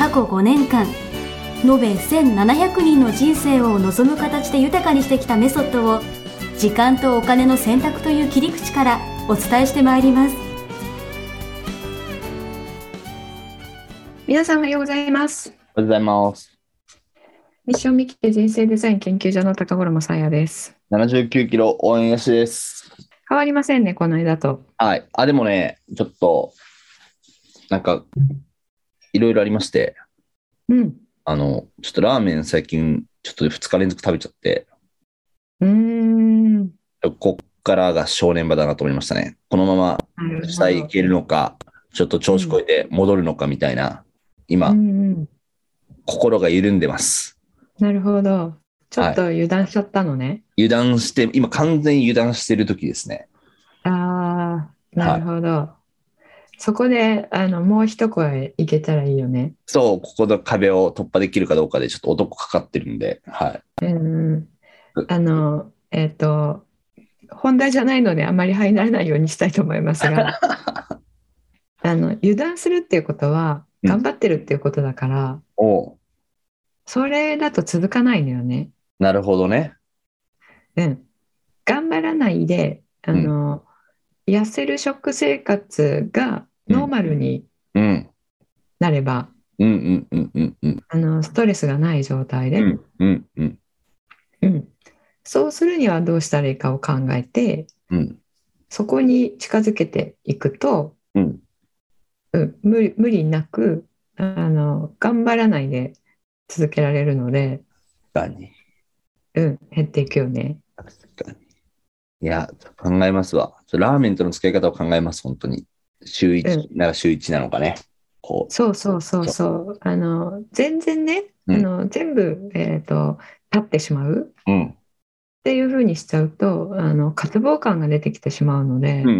過去5年間延べ1700人の人生を望む形で豊かにしてきたメソッドを時間とお金の選択という切り口からお伝えしてまいります皆さんおはようございます。おはようございます。ミッションミキテ人生デザイン研究所の高頃もさやです。79キロ応援よしです。変わりませんね、この間と。はい。あ、でもね、ちょっと、なんか、いろいろありまして、うん。あの、ちょっとラーメン最近、ちょっと2日連続食べちゃって、うーん。こっからが正念場だなと思いましたね。このまま下いけるのか、ちょっと調子こいて戻るのかみたいな、今、うんうん。心が緩んでます。なるほど。ちょっと油断しちゃったのね。油断して、今完全に油断してる時ですね。ああ、なるほど。そこで、あの、もう一声いけたらいいよね。そう、ここの壁を突破できるかどうかで、ちょっと男かかってるんで、はい。うんうん。あの、えっ、と、本題じゃないのであまり入らないようにしたいと思いますが、あの、油断するっていうことは、うん頑張ってるっていうことだから、おうそれだと続かないのよね。なるほどね。うん。頑張らないで、あの、痩せる食生活がノーマルにうん。なれば、うん。うん。うん。うん。うん。あの、ストレスがない状態で、そうするにはどうしたらいいかを考えて、うん。そこに近づけていくと、うん。うん、無理無理なくあの頑張らないで続けられるので、確かに。うん、減っていくよね。確かに。いや、考えますわ。ラーメンとの付き合い方を考えます、本当に。週1、なら週1なのかね。こそうそうそうそう。あの全然ね、うんあの全部、えー、と立ってしまうう。うん。っていうふうにしちゃうとあの渇望感が出てきてしまうのでうん、うんう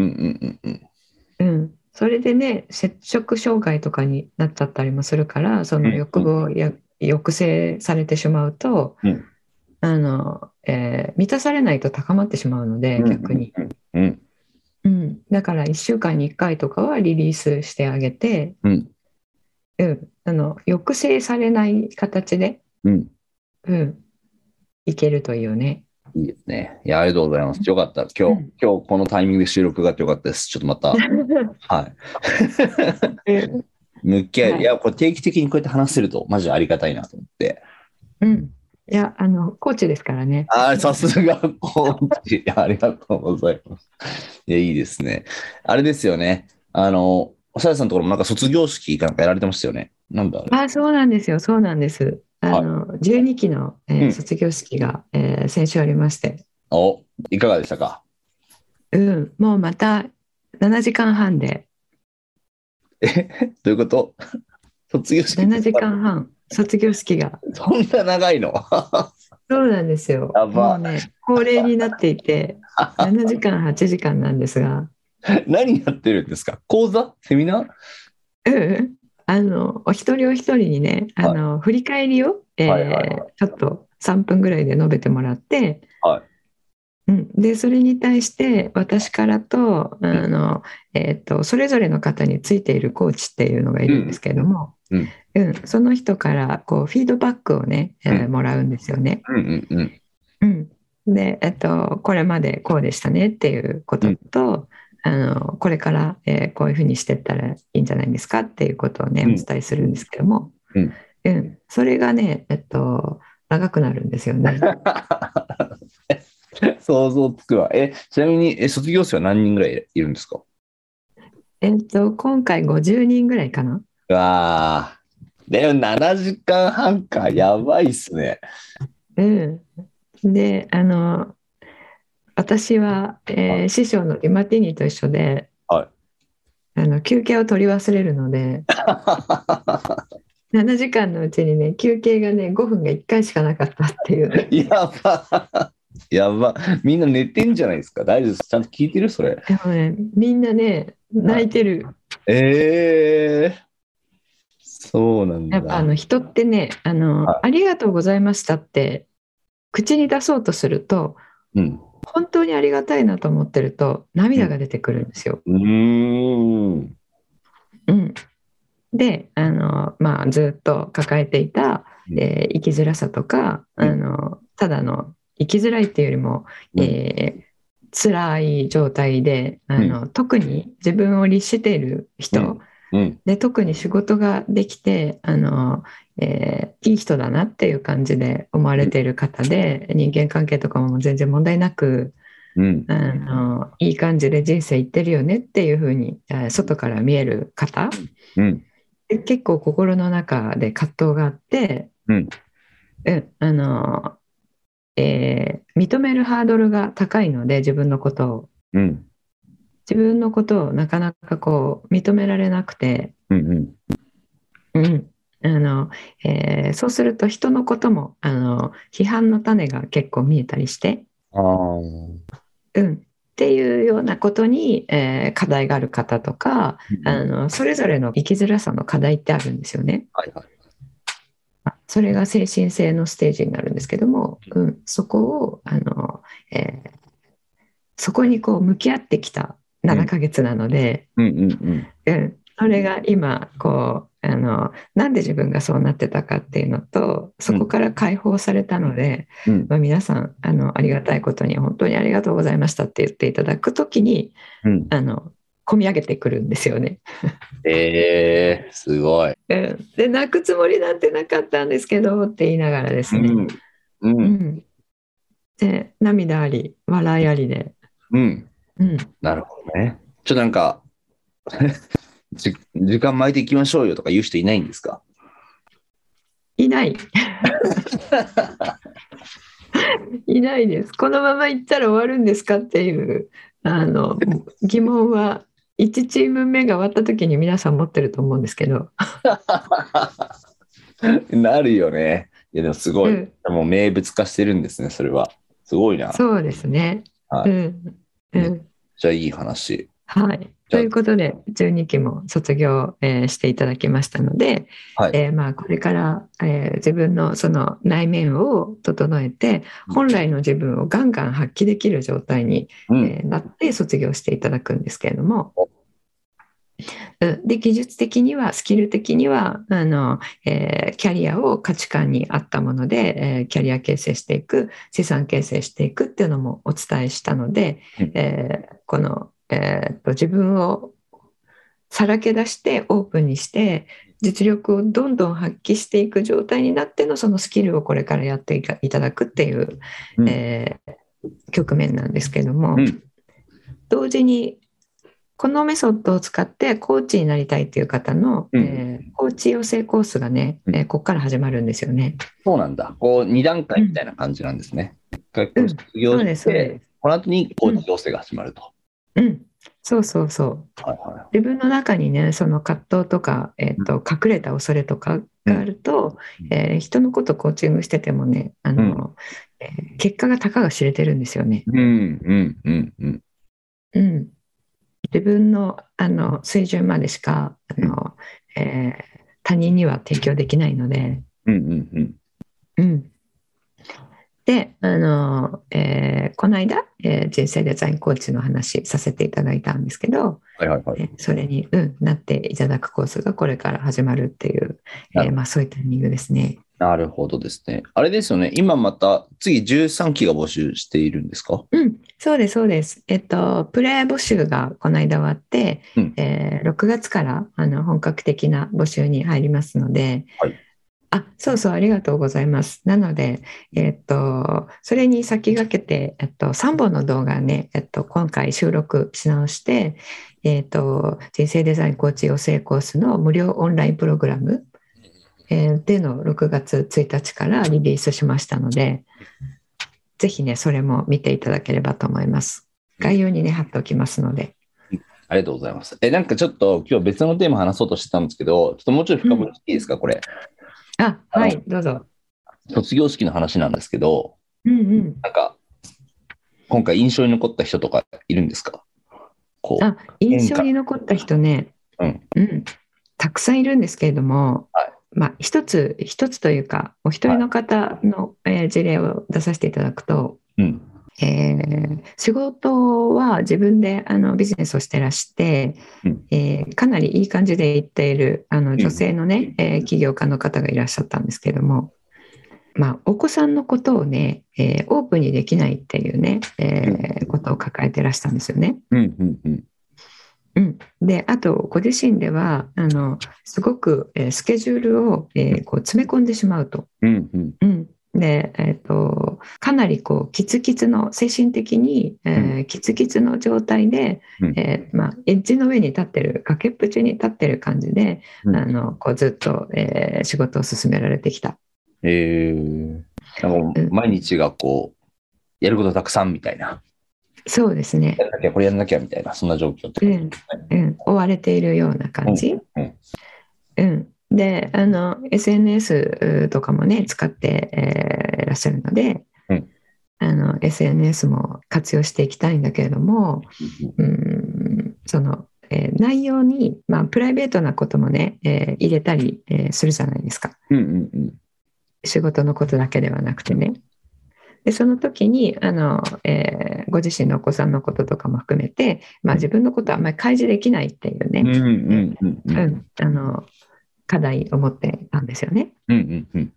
んうんうん、それでね摂食障害とかになっちゃったりもするからそのうん欲望や抑制されてしまうと、うんあのえー満たされないと高まってしまうのでうん。逆に、うん。うん、だから1週間に1回とかはリリースしてあげて、うん。うん、あの抑制されない形で、うん。うん、いけるといいよね。いいですね。いや、ありがとうございます。よかった。今日、うん今日このタイミングで収録があってよかったです。ちょっとまた、はい。うん 向き合い、はいい、や、これ定期的にこうやって話せると、マジありがたいなと思って。うん、いやあのコーチですからね。ああ、さすがコーチ。ありがとうございます。いや、いいですね。あれですよね。あの、さやさんのところもなんか卒業式かなんかやられてましたよね。なんだあそうなんですよ、そうなんです。あの、12期の、えーうん卒業式が、えー先週ありまして、お、いかがでしたか？うん、もうまた7時間半で、え、どういうこと？卒業式7時間半、卒業式が、そんな長いの？そうなんですよ。もうね、恒例になっていて、7時間、8時間なんですが、何やってるんですか？講座？セミナー？うん、あの、お一人お一人にね、あの、振り返りを、えーはいはいはい。ちょっと3分ぐらいで述べてもらって、はい。うん、でそれに対して私からとあの、えー、とそれぞれの方についているコーチっていうのがいるんですけれども、うん。うんその人からこうフィードバックをね、えーうんもらうんですよね。うんうんうん。うん、で、えっと、これまでこうでしたねっていうことと、あのこれから、えーこういうふうにしていったらいいんじゃないですかっていうことをね、うんお伝えするんですけども、うんうんそれがね、えっと、長くなるんですよね。想像つくわ。え、ちなみに、え、卒業生は何人ぐらいいるんですか？えっと、今回50人ぐらいかな。うわーでも7時間半か。やばいっすね。うん、で、あの、私は、えー師匠のディマティニと一緒で、はいあの休憩を取り忘れるので、7時間のうちにね、休憩がね、5分が1回しかなかったっていう。やば。やば。みんな寝てんじゃないですか。大丈夫です。ちゃんと聞いてる？それ。でもね、みんなね、泣いてる。ええそうなんだ。やっぱあの人ってね、あの、はいありがとうございましたって、口に出そうとすると、うん。本当にありがたいなと思ってると、涙が出てくるんですよ。うーん。うん。で、あの、まあ、ずっと抱えていた、うんえー生きづらさとか、うんあの、ただの生きづらいっていうよりも、うんえー辛い状態で、あの、特に自分を律している人、うんうん。で特に仕事ができてあの、えーいい人だなっていう感じで思われている方で人間関係とかも全然問題なくうん。あのいい感じで人生いってるよねっていうふうにえー外から見える方うん。で結構心の中で葛藤があって、うんうんあのえー認めるハードルが高いので自分のことをうん。自分のことをなかなかこう認められなくてうん。うん、あのえーそうすると人のこともあの批判の種が結構見えたりして、ああ。うん、っていうようなことに、えー課題がある方とかあのそれぞれの生きづらさの課題ってあるんですよね。はいはい。それが精神性のステージになるんですけども、うん、そこをあの、えーそこにこう向き合ってきた7ヶ月なので、うんうんうん。うん、それが今こうあのなんで自分がそうなってたかっていうのとそこから解放されたので、うんまあ、皆さんあのありがたいことに本当にありがとうございましたって言っていただくときにうん。あの込み上げてくるんですよね。ええすごい。うん、で泣くつもりなんてなかったんですけどって言いながらですね、うん。う。うんんで涙あり笑いありで、うん。うん、なるほどね。ちょっとなんか、じ時間巻いていきましょうよとか言う人いないんですか？いない。いないです。このまま行ったら終わるんですかっていうあの疑問は1チーム目が終わった時に皆さん持ってると思うんですけど、なるよね。いやでもすごい。うんもう名物化してるんですね、それは。すごいな。そうですね。はいうんうんじゃあいい話。はい、ということで12期も卒業、えーしていただきましたので、はい。えーまあ、これから、えー自分のその内面を整えて本来の自分をガンガン発揮できる状態にうん。えーなって卒業していただくんですけれども、うんで技術的にはスキル的にはあの、えーキャリアを価値観に合ったもので、えーキャリア形成していく資産形成していくっていうのもお伝えしたので、うん。えーこの、えーと自分をさらけ出してオープンにして実力をどんどん発揮していく状態になってのそのスキルをこれからやっていただくっていううん。えー局面なんですけども、うん。同時にこのメソッドを使ってコーチになりたいという方の、うんえーコーチ養成コースがね、えーここから始まるんですよね。そうなんだ。こう、二段階みたいな感じなんですね。一回こううん卒業そうですそうしてで、この後にコーチ養成が始まると。うん、そうそうそう。はいは自分の中にねその葛藤とか、えーと隠れた恐れとかがあると、うんえー人のことコーチングしててもねあの、えー結果がたかが知れてるんですよね。い。うんうんうんうん。うん、自分のあの水準までしかあの、えー他人には提供できないので、うんうんうん。うん、であの、えーこの間、えー人生デザインコーチの話させていただいたんですけど、はいはいはい。えーそれに、うん、なっていただくコースがこれから始まるっていう、えまあ、そういうタイミングですね。なるほどですね。あれですよね。今また次13期が募集しているんですか？うん、そうです、そうです。えっと、プレイ募集がこの間終わって、うんえー6月からあの本格的な募集に入りますので、はいあ、そうそう、ありがとうございます。なので、えっと、それに先駆けて、えっと、3本の動画ね、えっと、今回収録し直して、えっと、人生デザインコーチ養成コースの無料オンラインプログラム、えーでの6月1日からリリースしましたので、ぜひね、それも見ていただければと思います。概要にね、貼っておきますので。ありがとうございます。え、なんかちょっと今日別のテーマ話そうとしてたんですけど、ちょっともうちょい深掘りしていいですか、これ？あ、はい、どうぞ。卒業式の話なんですけど、うんうん。なんか、今回印象に残った人とかいるんですか？こう。あ、印象に残った人ね、うん、うん、たくさんいるんですけれども、はいまあ、一つ、一つというか、お一人の方の、えー事例を出させていただくと、うん。えー仕事は自分であのビジネスをしてらして、うんえーかなりいい感じで行っているあのん女性のね、えー起業家の方がいらっしゃったんですけれども、まあ、お子さんのことをね、えーオープンにできないっていうね、えーことを抱えてらしたんですよね。うん、うん、うん。うん、であとご自身ではあのすごく、えースケジュールを、えーこう詰め込んでしまうと。うん、うん。うんでえー、とかなりこうキツキツの精神的に、えーキツキツの状態で、うんえーまあ、エッジの上に立ってる崖っぷちに立ってる感じで、うんあのこうずっと、えー仕事を進められてきた。えー、毎日がこう、やることたくさんみたいな。そうですね。や、らなきゃ、これやらなきゃみたいな、そんな状況ってうんうん、追われているような感じ。うんうん、であの SNS とかもね使って、えーいらっしゃるので、うん。あの SNS も活用していきたいんだけれども、うん、その、えー内容に、まあ、プライベートなこともね、えー入れたり、えーするじゃないですか。うん、うん、うん。仕事のことだけではなくてね。でその時にあの、えーご自身のお子さんのこととかも含めて、まあ、自分のことはあんまり開示できないっていうね、うん、うん、うん、あの課題を持ってたんですよね。うん、うん、うん。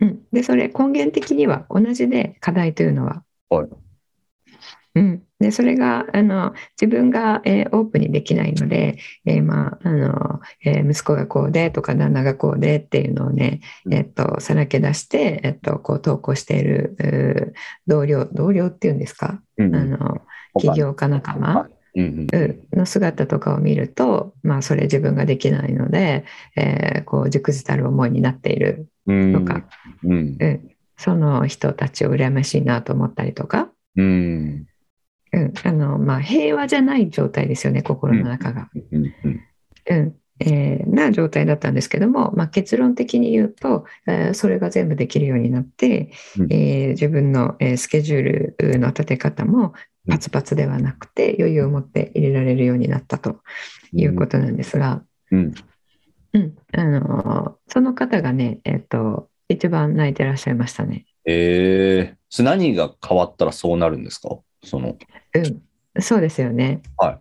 うん、でそれ根源的には同じで課題というのは。はいうん、でそれがあの自分が、えーオープンにできないので、えーまああのえー息子がこうでとか旦那がこうでっていうのをね、うん。えっとさらけ出して、えっとこう投稿している同僚同僚っていうんですか、うん、あの起業家仲間、うん、うん。の姿とかを見ると、まあ、それ自分ができないので、えーこう熟じたる思いになっているうん。とか、うん、うん、その人たちを羨ましいなと思ったりとか、うん、うん。あのまあ、平和じゃない状態ですよね心の中が。うん、えーな状態だったんですけども、まあ、結論的に言うと、えーそれが全部できるようになって、うん。えー自分の、えースケジュールの立て方もパツパツではなくて余裕を持って入れられるようになったということなんですが、うん、うん。あのーその方がね、えっと一番泣いてらっしゃいましたね。えー、何が変わったらそうなるんですか？その、うん、そうですよね。は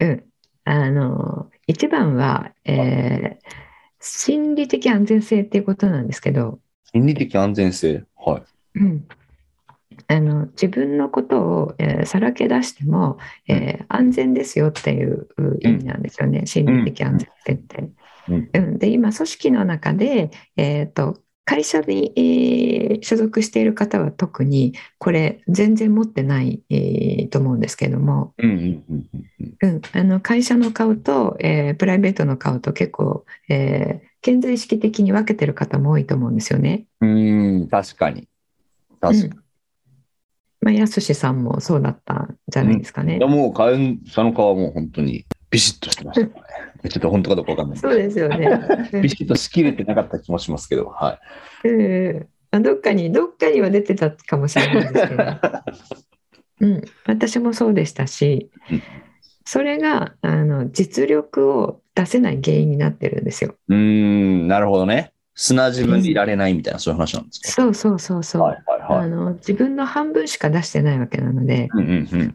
うん、あの一番は、えー心理的安全性っていうことなんですけど、心理的安全性。はい。うん、あの自分のことを、えーさらけ出しても、えー安全ですよっていう意味なんですよね、心理的安全性って。うん。うん。で今組織の中で、えー、と会社に、えー所属している方は特にこれ全然持ってない、えーと思うんですけれども、会社の顔と、えープライベートの顔と結構、えー健在意識的に分けてる方も多いと思うんですよね。うん、確かに。確かに。うんまあ、やすしさんもそうだったんじゃないですかね。いや、もう、会社の顔はもう本当にビシッとしてましたね。ちょっと本当かどうかわかんない。そうですよね。う んビシッとしきれてなかった気もしますけど、はうんまあどっかにどっかには出てたかもしれないですけど、うん、私もそうでしたしうんそれがあの実力を出せない原因になってるんですよ。い。うーん、なるほどね。砂自分でいられないみたいな、そういう話なんですか？そうそうそうそう、はい、はい、はい。あの自分の半分しか出してないわけなのでうん、うん、うん。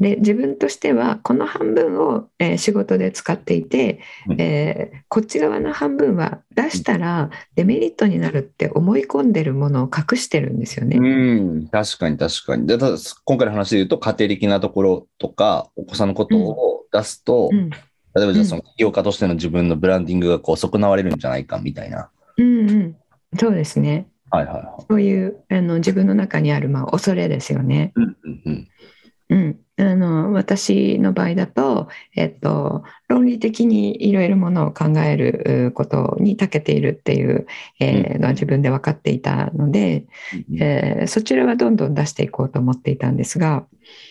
で自分としてはこの半分を、えー仕事で使っていて、うんえーこっち側の半分は出したらデメリットになるって思い込んでるものを隠してるんですよね。うん、確かに確かに。でただ今回の話で言うと、家庭的なところとか、お子さんのことを出すと、うん例えばじゃあその起業家としての自分のブランディングがこう損なわれるんじゃないかみたいな。うんうん、そうですね。はいはいはい。そういうあの自分の中にあるまあ恐れですよね。うんうんうん。うん、あの私の場合だと、えっと、論理的にいろいろものを考えることに長けているっていう、えーのは自分で分かっていたので、えーそちらはどんどん出していこうと思っていたんですが、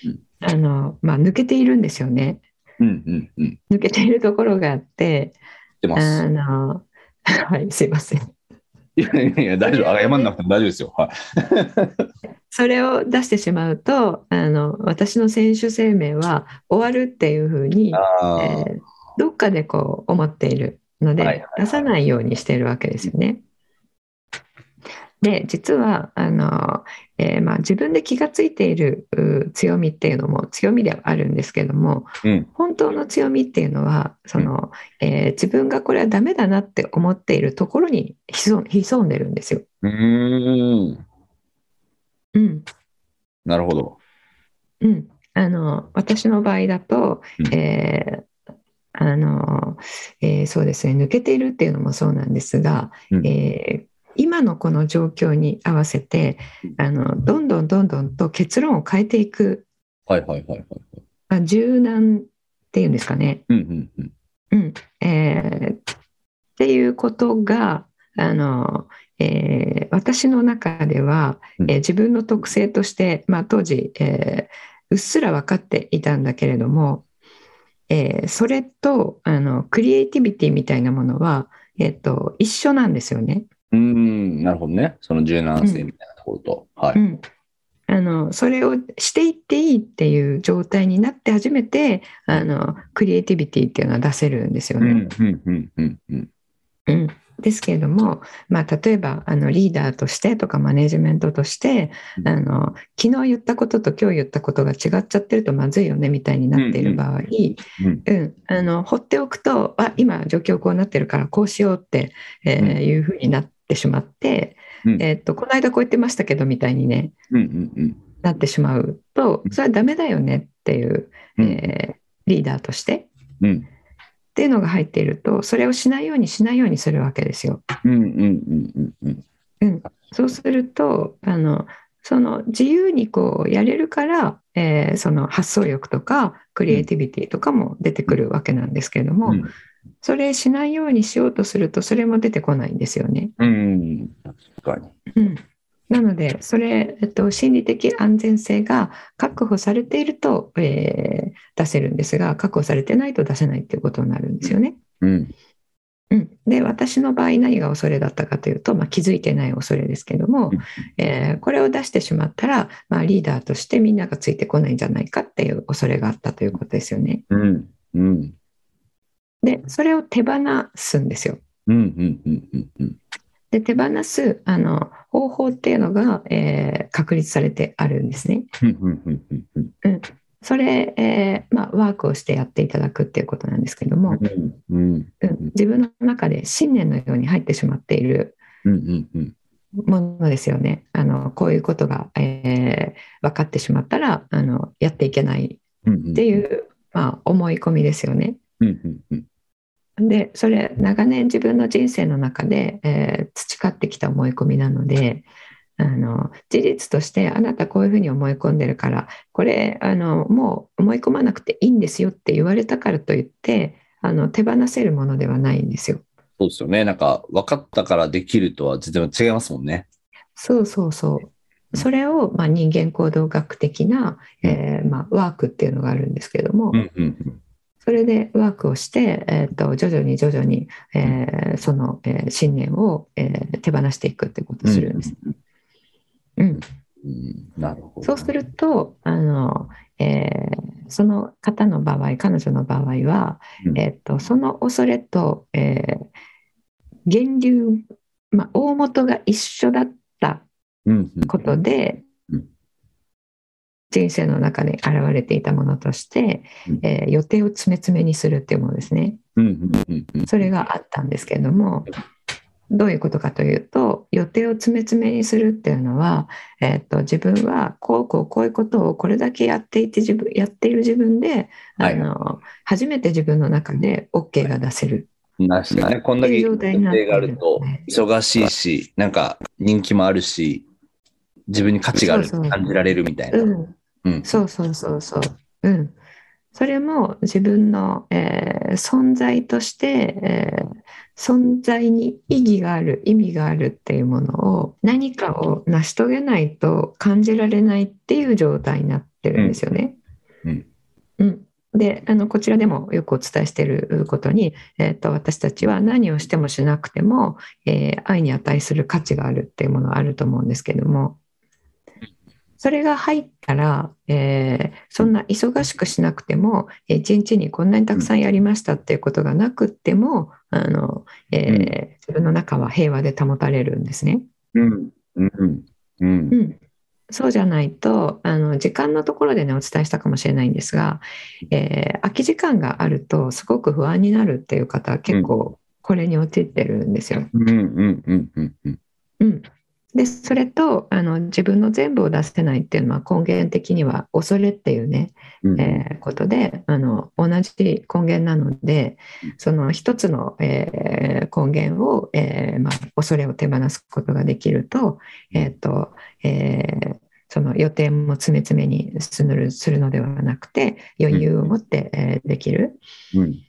うんあのまあ、抜けているんですよね。うんうんうん。抜けているところがあって、あす。の はい、すいません。いやいや大丈夫。謝んなくても大丈夫ですよ。はい。それを出してしまうと、あの私の選手生命は終わるっていうふうに、えーどっかでこう思っているので、はいはいはい出さないようにしているわけですよね。で実はあの、えーまあ、自分で気がついているう強みっていうのも強みではあるんですけどもうん。本当の強みっていうのはその、えー自分がこれはダメだなって思っているところに潜潜んでるんですよ。うーん。うんなるほど。うん、あの私の場合だと、うんえーあのえーそうですね抜けているっていうのもそうなんですが、うんえー今のこの状況に合わせてあのどんどんどんどんと結論を変えていく、はいはいはいはい。まあ、柔軟っていうんですかね、うんうんうん。うんえーっていうことがあの、えー私の中では、うんえー自分の特性として、まあ、当時、えーうっすら分かっていたんだけれども、えーそれとあのクリエイティビティみたいなものは、えー、と一緒なんですよね。うーん、なるほどね。その柔軟性みたいなところと。はい。うんあのそれをしていっていいっていう状態になって初めてあのクリエイティビティっていうのは出せるんですよね。うんうんうんうんうん。うん、ですけれども、まあ、例えばあのリーダーとしてとかマネジメントとしてうんあの昨日言ったことと今日言ったことが違っちゃってるとまずいよねみたいになっている場合、うんうんあの放っておくとあ今状況こうなってるからこうしようって、えーうんいうふうになってしまって、うん。えーっとこの間こう言ってましたけどみたいにねうんうんうん。なってしまうとそれはダメだよねっていう、うん。えーリーダーとしてうん。っていうのが入っているとそれをしないようにしないようにするわけですよ。そうするとあのその自由にこうやれるから、えーその発想力とかクリエイティビティとかも出てくるわけなんですけれども、うんそれしないようにしようとするとそれも出てこないんですよね。うん。確かに。うん、なのでそれ、えっと、心理的安全性が確保されていると、えー出せるんですが確保されてないと出せないっていうことになるんですよね。うん。うん、で私の場合何が恐れだったかというと、まあ、気づいてない恐れですけども、うんえーこれを出してしまったら、まあ、リーダーとしてみんながついてこないんじゃないかっていう恐れがあったということですよね。うん。うん。でそれを手放すんですよ。で手放すあの方法っていうのが、えー確立されてあるんですね。うん。それ、えーまあ、ワークをしてやっていただくっていうことなんですけども、うん自分の中で信念のように入ってしまっている。ものですよね。あのこういうことが、えー分かってしまったらあのやっていけないうんっていう、まあ、思い込みですよね。うんうんうん。でそれ長年自分の人生の中で、えー培ってきた思い込みなのであの事実としてあなたこういうふうに思い込んでるからこれあのもう思い込まなくていいんですよって言われたからといってあの手放せるものではないんですよ。そうですよね。なんか、分かったからできるとは全然違いますもんね。そうそうそう。それを、まあ、人間行動学的な、えーまあ、ワークっていうのがあるんですけれども、うんうんそれでワークをして、えー、と徐々に徐々に、えーその、えー信念を、えー手放していくってことをするんです。うん、うん。なるほど。そうするとあの、えーその方の場合彼女の場合は、うんえー、とその恐れと、えー源流、まあ、大元が一緒だったことでうん人生の中で現れていたものとして、うんえー予定を詰め詰めにするっていうものですね。うんうんうんうん。それがあったんですけれどもどういうことかというと予定を詰め詰めにするっていうのは、えー、と自分はこうこうこういうことをこれだけやっていて自分やっている自分であはいの初めて自分の中で OK が出せる確かにね。こんだけ予定があると、忙しいし、なんか人気もあるし、自分に価値があるそうそう感じられるみたいな。うん、うん。そうそうそうそう。うん、それも自分の、えー存在として、えー存在に意義がある意味があるっていうものを何かを成し遂げないと感じられないっていう状態になってるんですよね。うん。うん。であのこちらでもよくお伝えしていることに、えー、と私たちは何をしてもしなくても、えー愛に値する価値があるっていうものはあると思うんですけどもそれが入ったら、えーそんな忙しくしなくてもえー一日にこんなにたくさんやりましたっていうことがなくってもあの、えーうん自分の中は平和で保たれるんですね。うん。うん。うん。うん、そうじゃないとあの時間のところでねお伝えしたかもしれないんですが、えー空き時間があるとすごく不安になるっていう方は結構これに陥ってるんですよ。うん。うん。うん。うん。うん。うん、でそれとあの自分の全部を出せないっていうのは根源的には恐れっていうね、うん。えーことであの同じ根源なのでその一つの、えー根源を、えーまあ、恐れを手放すことができると,、えーとえーその予定も詰め詰めにするのではなくて余裕を持って、えーできる、うん。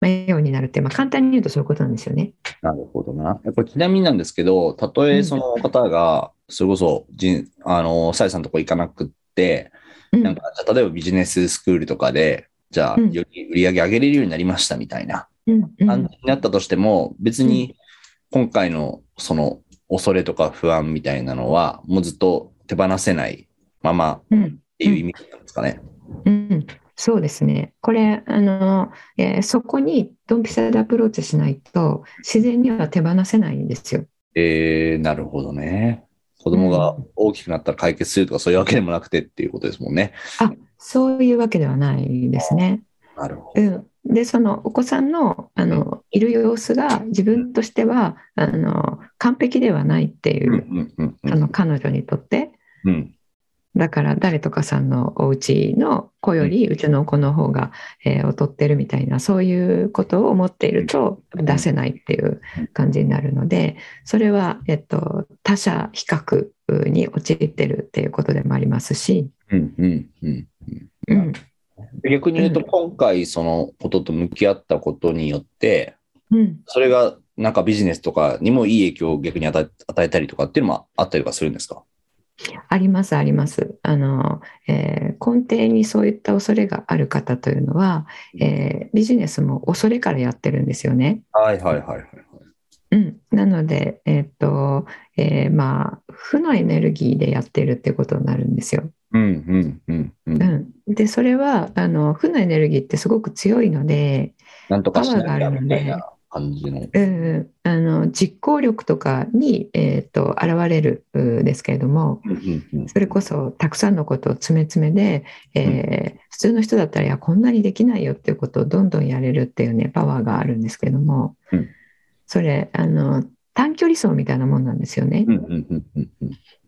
まあ、ようになるって、まあ、簡単に言うとそういうことなんですよね。なるほどな。これちなみになんですけど、たとえその方が、それこそ、じんあの、さえさんのとこ行かなくって、うん。なんか、例えばビジネススクールとかで、じゃあ、うん。より売り上げ上げれるようになりましたみたいな感じになったとしても、別に今回のその恐れとか不安みたいなのは、もうずっと手放せないままうんっていう意味なんですかね。うん、そうですね。これ、あの、えーそこにドンピシャでアプローチしないと、自然には手放せないんですよ。えー、なるほどね。子供が大きくなったら解決するとかそういうわけでもなくてっていうことですもんね。あ、そういうわけではないですね。なるほど。うん。で、そのお子さんの、あの、いる様子が自分としては、あの、完璧ではないっていうう、んうんうんあの、彼女にとって、うん。だから誰とかさんのお家の子よりうちの子の方が、えー劣ってるみたいなそういうことを思っていると出せないっていう感じになるのでそれは、えっと、他者比較に陥ってるっていうことでもありますし、うんうんうんうん。逆に言うと、うん。今回そのことと向き合ったことによって、うん、それがなんかビジネスとかにもいい影響を逆に与えたりとかっていうのもあったりとかするんですか？ありますありますあの、えー根底にそういった恐れがある方というのは、えービジネスも恐れからやってるんですよね。はいはいはいはい。うん、なので、えっとえーまあ負のエネルギーでやってるってことになるんですよ。うんうんうんうん。うん、でそれはあの負のエネルギーってすごく強いので、なんとかしなーがあるのでみたいな感じの。うん、あの実行力とかに、えー、と現れるうですけれどもうんうんうん。それこそたくさんのことを詰め詰めで、えー普通の人だったらいやこんなにできないよっていうことをどんどんやれるっていうねパワーがあるんですけども、うん。それあの短距離走みたいなもんなんですよね。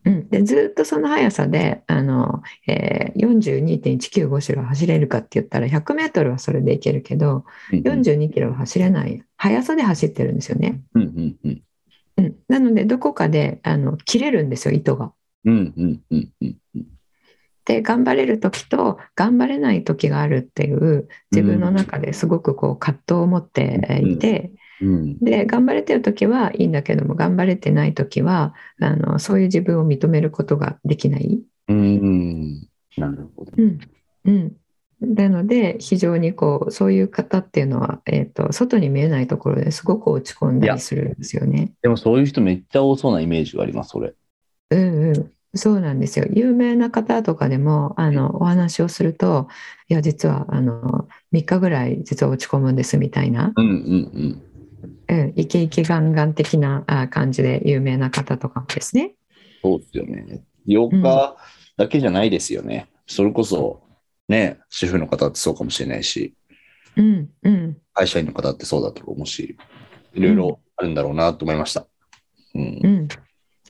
うん。うんうんうんうんうん、でずっとその速さであの、えー、42.195キロ走れるかって言ったら100メートルはそれでいけるけどうん42キロは走れない速さで走ってるんですよね。うんうんうん。うん、なのでどこかであの切れるんですよ糸が。うんうんうんうんうん。で頑張れる時と頑張れない時があるっていう自分の中ですごくこう葛藤を持っていて、うんで頑張れてる時はいいんだけども頑張れてない時はあのそういう自分を認めることができない。うんなるほど。うんうん、なので非常にこうそういう方っていうのは、えー、と外に見えないところですごく落ち込んだりするんですよね。でもそういう人めっちゃ多そうなイメージがあります、それ。うんうん、そうなんですよ。有名な方とかでもあのお話をするといや実はあの3日ぐらい実は落ち込むんですみたいな、うんうんうん、イケイケガンガン的なあ感じで有名な方とかもですね。そうですよね。8日だけじゃないですよね。それこそ、ね、主婦の方ってそうかもしれないし、うんうん会社員の方ってそうだと思うし、いろいろあるんだろうなと思いました。うんう。ん、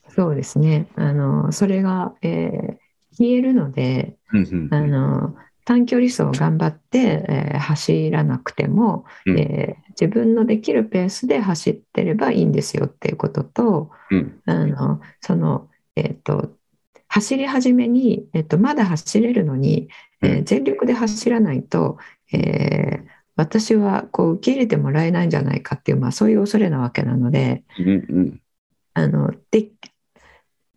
そうですねあのそれが、えー消えるのでうんうんあの短距離走を頑張って、えー走らなくても、うん。えー自分のできるペースで走ってればいいんですよっていうこととうん。あのその、えー、と走り始めに、えっと、まだ走れるのに、えー全力で走らないと、えー私はこう受け入れてもらえないんじゃないかっていう、まあ、そういう恐れなわけなのでうんうん。あので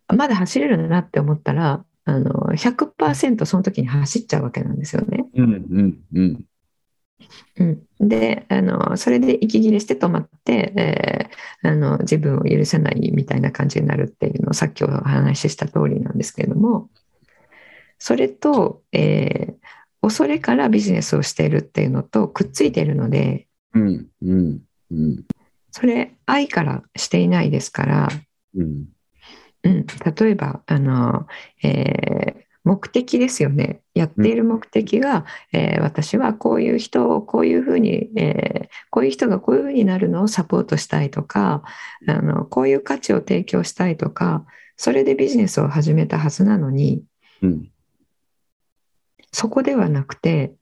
まだ走れるなって思ったらあの100%その時に走っちゃうわけなんですよね。うんうんうん。うん、であのそれで息切れして止まって、えーあの自分を許せないみたいな感じになるっていうのをさっきお話しした通りなんですけれどもそれと、えー恐れからビジネスをしているっていうのとくっついているのでうんうんうんそれ愛からしていないですから、うん。うん、例えばあの、えー目的ですよね。やっている目的が、えー私はこういう人をこういうふうに、えーこういう人がこういうふうになるのをサポートしたいとかあのこういう価値を提供したいとかそれでビジネスを始めたはずなのにうん。そこではなくて、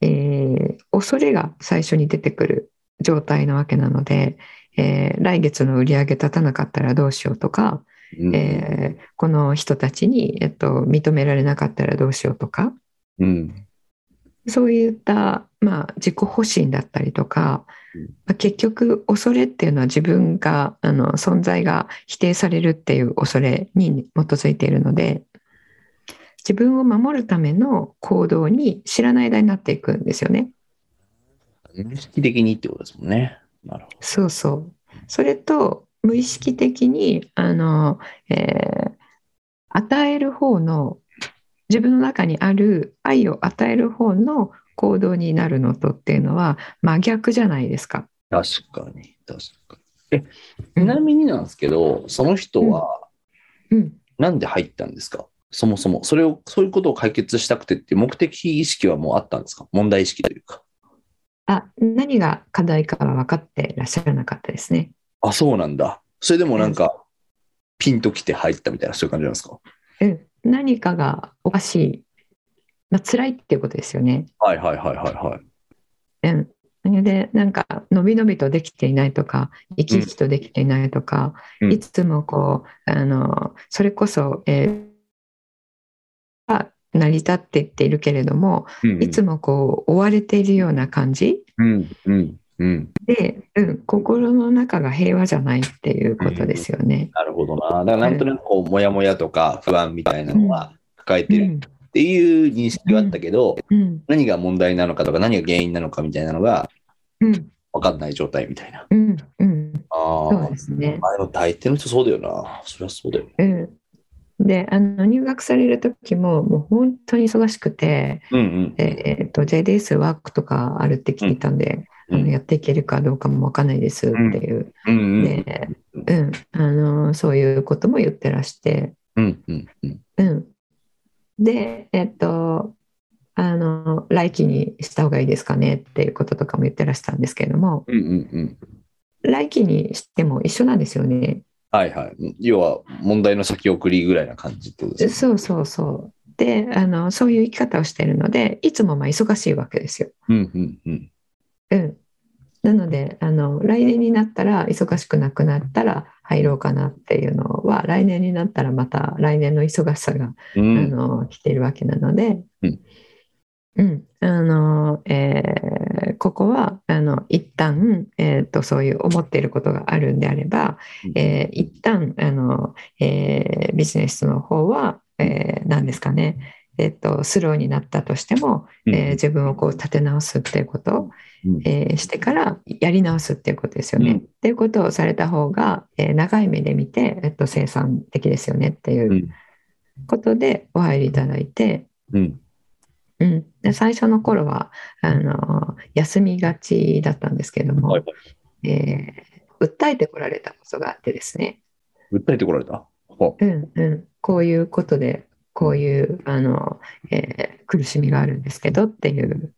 えー恐れが最初に出てくる状態なわけなので、えー来月の売り上げ立たなかったらどうしようとか、うんえーこの人たちに、えっと、認められなかったらどうしようとかうんそういった、まあ、自己保身だったりとか、うんまあ結局恐れっていうのは自分があの存在が否定されるっていう恐れに基づいているので自分を守るための行動に知らない間になっていくんですよね。無意識的にってことですもんね。なるほそうそう。それと無意識的にあの、えー与える方の自分の中にある愛を与える方の行動になるのとっていうのは真逆じゃないですか。ど。確かに、確かに。え、ちなみになんですけど、その人はうん、なんで入ったんですか？そもそも。それを、そういうことを解決したくてっていう目的意識はもうあったんですか？問題意識というか。あ何が課題かは分かってらっしゃらなかったですね。あ、そうなんだ。それでもなんか、ピンときて入ったみたいな、そういう感じなんですか？うん、何かがおかしい、まあ辛いっていうことですよね。はいはいはいはいはい。うん。でなんかのびのびとできていないとか生き生きとできていないとか、うん。いつもこうあのそれこそ、えーが成り立っていっているけれども、うんうん。いつもこう追われているような感じうんうんうん。で、うん、心の中が平和じゃないっていうことですよね。なるほどな。だからなんとなくこう、もやもやとか不安みたいなのは抱えてるうんっていう認識はあったけど、うん何が問題なのかとか何が原因なのかみたいなのがうん分かんない状態みたいな。うんうん、あそうあですね。まあでも大抵の人そうだよな。そりゃそうだよ。うん、であの入学される時ももう本当に忙しくて、うんうん。えー、と JDS ワークとかあるって聞いたんで、うんあのやっていけるかどうかもわかんないですっていう、うんうん。でうんあのそういうことも言ってらして、うんうんうん。うん、でえっ、とあの来期にした方がいいですかねっていうこととかも言ってらしたんですけれどもうんうんうん。来期にしても一緒なんですよね。はいはい。要は問題の先送りぐらいな感じってことですね。そうそうそうであのそういう生き方をしているのでいつもまあ忙しいわけですよ。うんうんうん。うん、なのであの来年になったら忙しくなくなったら入ろうかなっていうのは来年になったらまた来年の忙しさが、あうん。の来ているわけなので、うん。うん。あのえーここはあの一旦、えー、とそういう思っていることがあるんであれば、えー一旦あの、えービジネスの方は、えー何ですかね、えー、とスローになったとしても、うん。えー自分をこう立て直すっていうことをうん。えーしてからやり直すっていうことですよね。うん。っていうことをされた方が、えー長い目で見て、えっと、生産的ですよねっていううん。ことでお入りいただいて、うん。うん、で最初の頃はあの休みがちだったんですけども、はいえー訴えてこられたことがあってですね、訴えてこられた？ほうんうん、こういうことでこういうあの、えー苦しみがあるんですけどっていう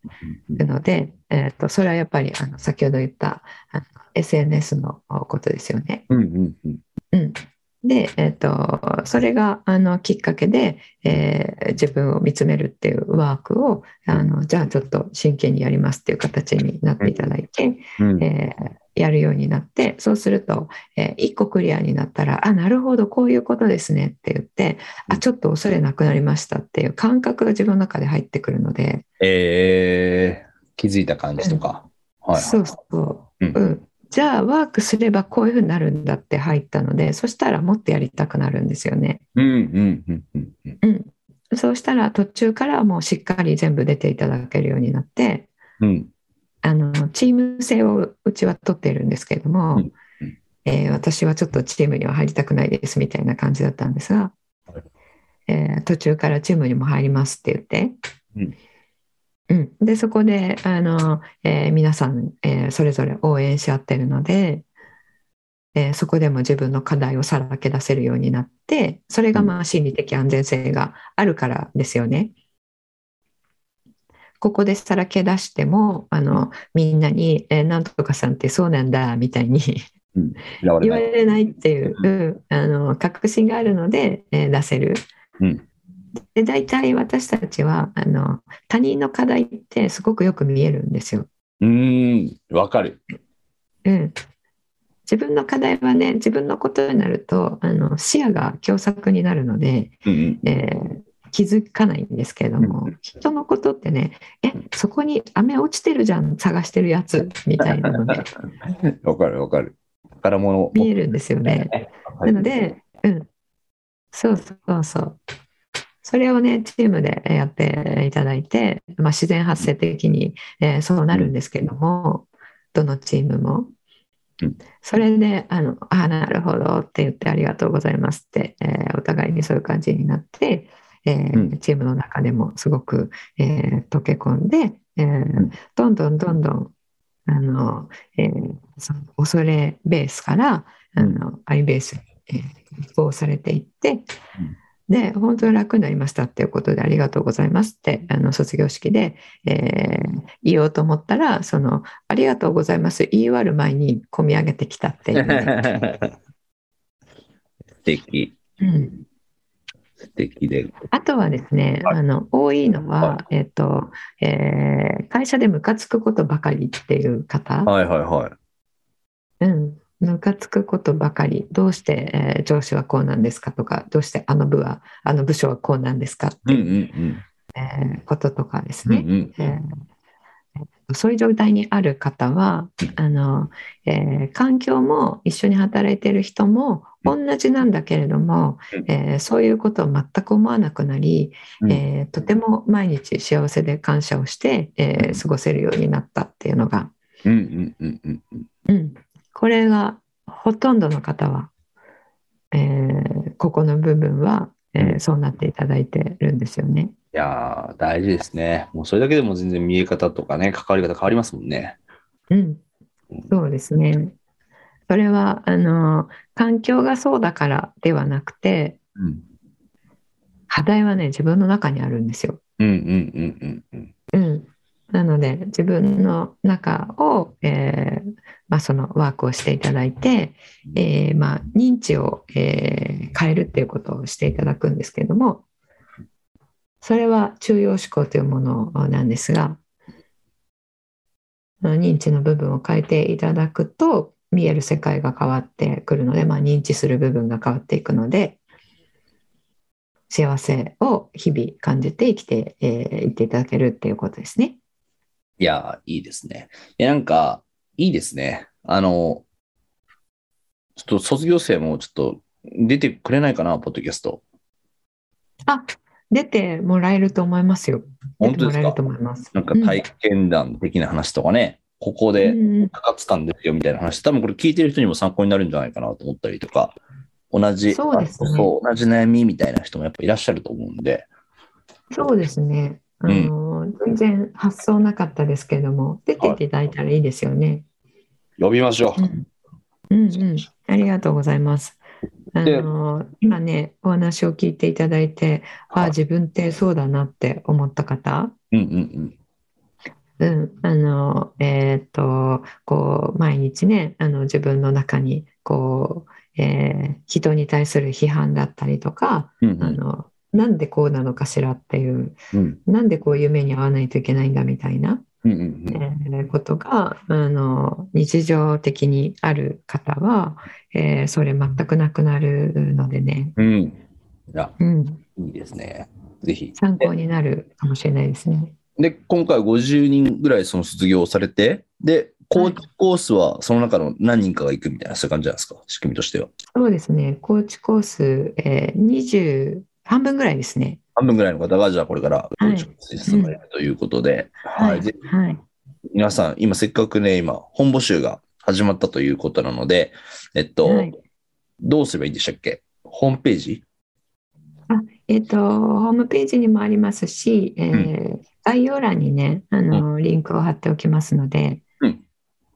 うので、えー、とそれはやっぱりあの先ほど言ったあの SNS のことですよね。うんうんうん。うん、で、えー、とそれがあのきっかけで、えー自分を見つめるっていうワークをあのじゃあちょっと真剣にやりますっていう形になっていただいて、うん。えーやるようになってそうすると、え1個クリアになったら「あなるほどこういうことですね」って言って「あちょっと恐れなくなりました」っていう感覚が自分の中で入ってくるので、えー、気づいた感じとか。はい。そうそう、うん。うん、じゃあワークすればこういうふうになるんだって入ったのでそしたらもっとやりたくなるんですよね。そうしたら途中からもうしっかり全部出ていただけるようになってうん。あのチーム性をうちは取っているんですけれども、うん。えー私はちょっとチームには入りたくないですみたいな感じだったんですが、はい。えー途中からチームにも入りますって言って、うんうんでそこであの、えー皆さん、えーそれぞれ応援し合ってるので、えーそこでも自分の課題をさらけ出せるようになってそれがまあ心理的安全性があるからですよね。ここでさらけ出してもあのみんなに、えーなんとかさんってそうなんだみたいに言。われないっていう、うんあの確信があるので、えー出せる。うんで大体私たちはあの他人の課題ってすごくよく見えるんですよ。うーん、わかる。うん、自分の課題はね自分のことになるとあの視野が狭窄になるので、うんえー気づかないんですけれども、人のことってねえそこに飴落ちてるじゃん探してるやつみたいなのでうん。わかるわかる。宝物。見えるんですよね。はないので、うん、そうそうそう。それをね、チームでやっていただいて、まあ、自然発生的に、えーそうなるんですけれども、どのチームも。うん。それで、あの、あなるほどって言ってありがとうございますって、えーお互いにそういう感じになって、えーうん。チームの中でもすごく、えー溶け込んで、えーん。どんどんどんどん、あの、えーその恐れベースから、あの、愛ベースに、えー移行されていって、で、本当に楽になりましたっていうことでありがとうございますって、あの、卒業式で、えー言おうと思ったら、その、ありがとうございます言い終わる前に込み上げてきたっていうね、素敵。うん。素敵で。あとはですね、はい。あの多いのは、はえっとえー会社でムカつくことばかりっていう方、はいはいはい。うん、ムカつくことばかり、どうして、えー上司はこうなんですかとか、どうしてあの部は、あの部署はこうなんですかってうんういう、んえーこととかですうん。うんね。うん。えーそういう状態にある方はあの、えー環境も一緒に働いている人も同じなんだけれども、うんえーそういうことを全く思わなくなり、うんえーとても毎日幸せで感謝をして、えー過ごせるようになったっていうのが、うんうんうんうんうん。うん、これがほとんどの方は、えーここの部分は、えーうんそうなっていただいてるんですよね。いやー、大事ですね。もうそれだけでも全然見え方とかね、関わり方変わりますもんね。うん、そうですね。それはあの環境がそうだからではなくてうん。課題はね自分の中にあるんですよ。うんうんうんうんうん。うん、なので自分の中を、えーまあ、そのワークをしていただいて、えーまあ、認知を、えー変えるっていうことをしていただくんですけれどもそれは中庸思考というものなんですが認知の部分を変えていただくと見える世界が変わってくるので、まあ、認知する部分が変わっていくので幸せを日々感じて生きてい、えーいっていただけるっていうことですね。いやー、いいですね。いや、なんか、いいですね。あの、ちょっと卒業生もちょっと出てくれないかな、ポッドキャスト。あ、出てもらえると思いますよ。本当ですか？なんか体験談的な話とかね、ここうでんうんかかってたんですよみたいな話、多分これ聞いてる人にも参考になるんじゃないかなと思ったりとか、同じ、そうですね同じ悩みみたいな人もやっぱいらっしゃると思うんで、そうですね。あの、全然発想なかったですけれども、出ていただいたらいいですよね。呼びましょう。うん、うん、うん。ありがとうございます。あでの今ね、お話を聞いていただいて、あ自分ってそうだなって思った方、うんうんうん、あの、えーっと、こう、毎日ね、あの、自分の中に、こう、えー人に対する批判だったりとか、うん。うんあの、なんでこうなのかしらっていう、うんなんでこういう目に遭わないといけないんだみたいな、うんうんうんえーことがあの日常的にある方は、えーそれ全くなくなるのでね、うん。うん、いいですね。ぜひ。参考になるかもしれないですね。で、今回50人ぐらいその卒業されて、で、コーチコースはその中の何人かが行くみたいな、そういう感じなんですか、仕組みとしては。そうですね、コーチコース、えー、20半分ぐらいですね。半分ぐらいの方が、じゃあこれから進まれるということで、はい。皆さん、今せっかくね、今、本募集が始まったということなので、えっと、はい。どうすればいいんでしたっけ？ホームページ？えっと、ホームページにもありますし、えー概要欄にね、あの、リンクを貼っておきますので、うん。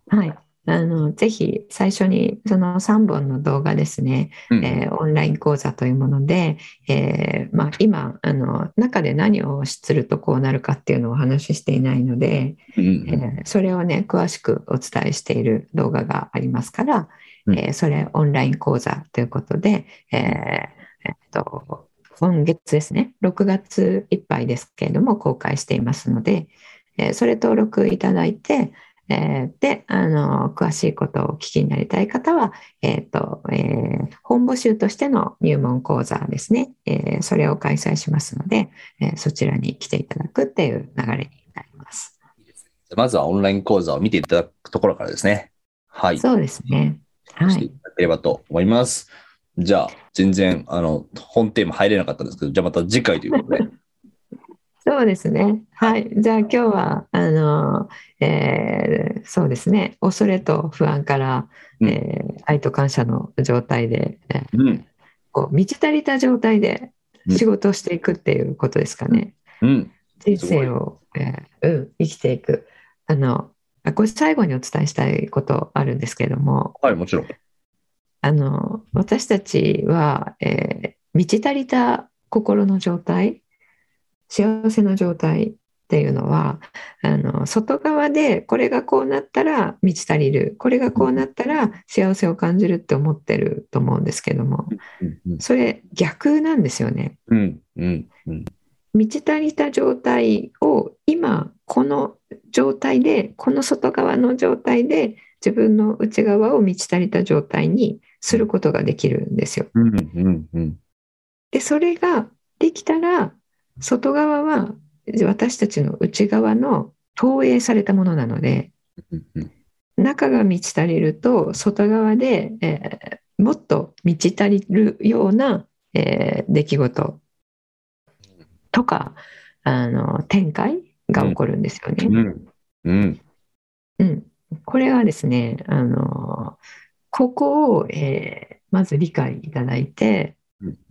はい。あの、ぜひ最初にその3本の動画ですね、うん。えーオンライン講座というもので、えーまあ、今、あの、中で何をするとこうなるかっていうのをお話ししていないので、うんえーそれをね、詳しくお伝えしている動画がありますから、うん。えーそれオンライン講座ということで、えーえっと、今月ですね、6月いっぱいですけれども、公開していますので、えーそれ登録いただいて、えーで、あの、詳しいことをお聞きになりたい方は、えっと、えー本募集としての入門講座ですね、えーそれを開催しますので、えーそちらに来ていただくっていう流れになります。まずはオンライン講座を見ていただくところからですね。はい。そうですね。はい。していただければと思います。じゃあ、全然、あの、本テーマ入れなかったんですけど、じゃあまた次回ということで。そうですね。はい。じゃあ今日は、あの、えーそうですね。恐れと不安から、うんえー愛と感謝の状態で、えーうん。こう満ち足りた状態で仕事をしていくっていうことですかね。うん。人生を、えーうん、生きていく。あの、あこれ最後にお伝えしたいことあるんですけれども、はい、もちろん。あの私たちは、えー満ち足りた心の状態幸せな状態っていうのはあの外側でこれがこうなったら満ち足りるこれがこうなったら幸せを感じるって思ってると思うんですけどもうん。それ逆なんですよね。うん。うん。うん。満ち足りた状態を今この状態でこの外側の状態で自分の内側を満ち足りた状態にすることができるんですよ。うん。うん。うん。でそれができたら外側は私たちの内側の投影されたものなのでうん。中が満ち足りると外側で、えーもっと満ち足りるような、えー出来事とかあの展開が起こるんですよね。うん。うん。うん、これはですね、あの、ここを、えーまず理解いただいてうん、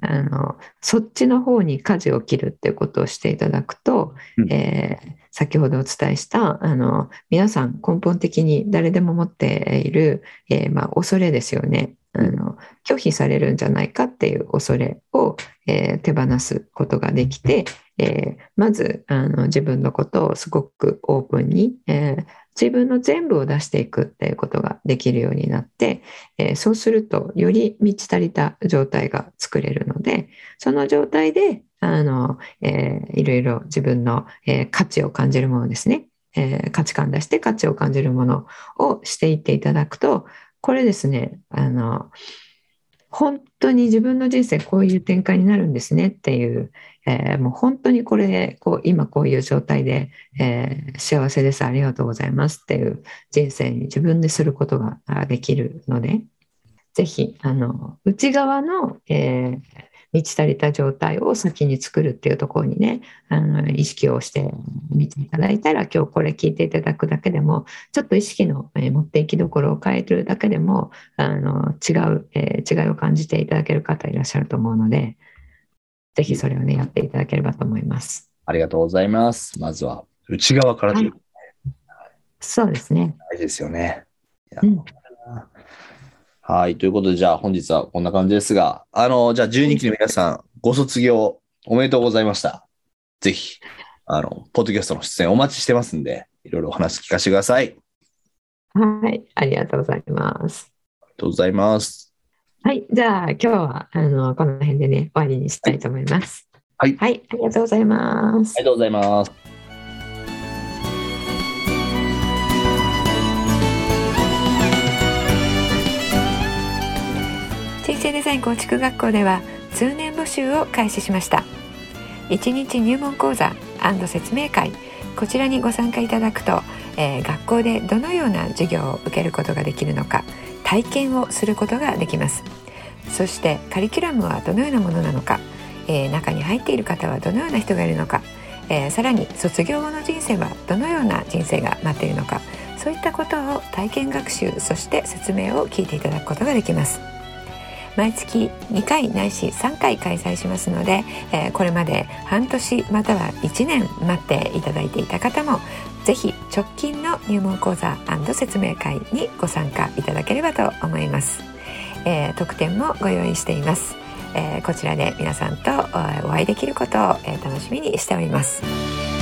あの、そっちの方に舵を切るっていうことをしていただくと、うん。えー先ほどお伝えした、あの、皆さん根本的に誰でも持っている、えーまあ、恐れですよね。あの拒否されるんじゃないかっていう恐れを、えー手放すことができて、えーまずあの自分のことをすごくオープンに、えー自分の全部を出していくっていうことができるようになって、えーそうするとより満ち足りた状態が作れるのでその状態であの、えーいろいろ自分の、えー価値を感じるものですね、えー価値観出して価値を感じるものをしていっていただくとこれですねあの本当に自分の人生こういう展開になるんですねっていう、えーもう本当にこれこう今こういう状態で、えー幸せですありがとうございますっていう人生に自分ですることができるのでぜひあの内側の、えー満ち足りた状態を先に作るっていうところにねあの意識をしてみていただいたら今日これ聞いていただくだけでもちょっと意識の、えー持っていきどころを変えるだけでもあの違う、えー違いを感じていただける方いらっしゃると思うのでぜひそれをねやっていただければと思います。ありがとうございます。まずは、内側からというそうですね。大事ですよね。はい。ということで、じゃあ本日はこんな感じですが、あの、じゃあ12期の皆さん、ご卒業おめでとうございました。ぜひ、あの、ポッドキャストの出演お待ちしてますんで、いろいろお話聞かせてください。ありはい、ありがとうございます。がとうございます。はい、じゃあ今日はあのこの辺でね終わりにしたいと思います。はい、はい、ありがとうございます。ありがとうございます。人生デザイン構築学校では通年募集を開始しました1日入門講座説明会こちらにご参加いただくと、えー、学校でどのような授業を受けることができるのか体験をすることができます。そしてカリキュラムはどのようなものなのか、えー、中に入っている方はどのような人がいるのか、えー、さらに卒業後の人生はどのような人生が待っているのか。そういったことを体験学習そして説明を聞いていただくことができます。毎月2回ないし3回開催しますので、えー、これまで半年または1年待っていただいていた方もぜひ直近の入門講座説明会にご参加いただければと思います、えー、特典もご用意しています、えー、こちらで皆さんとお会いできることを、え楽しみにしております。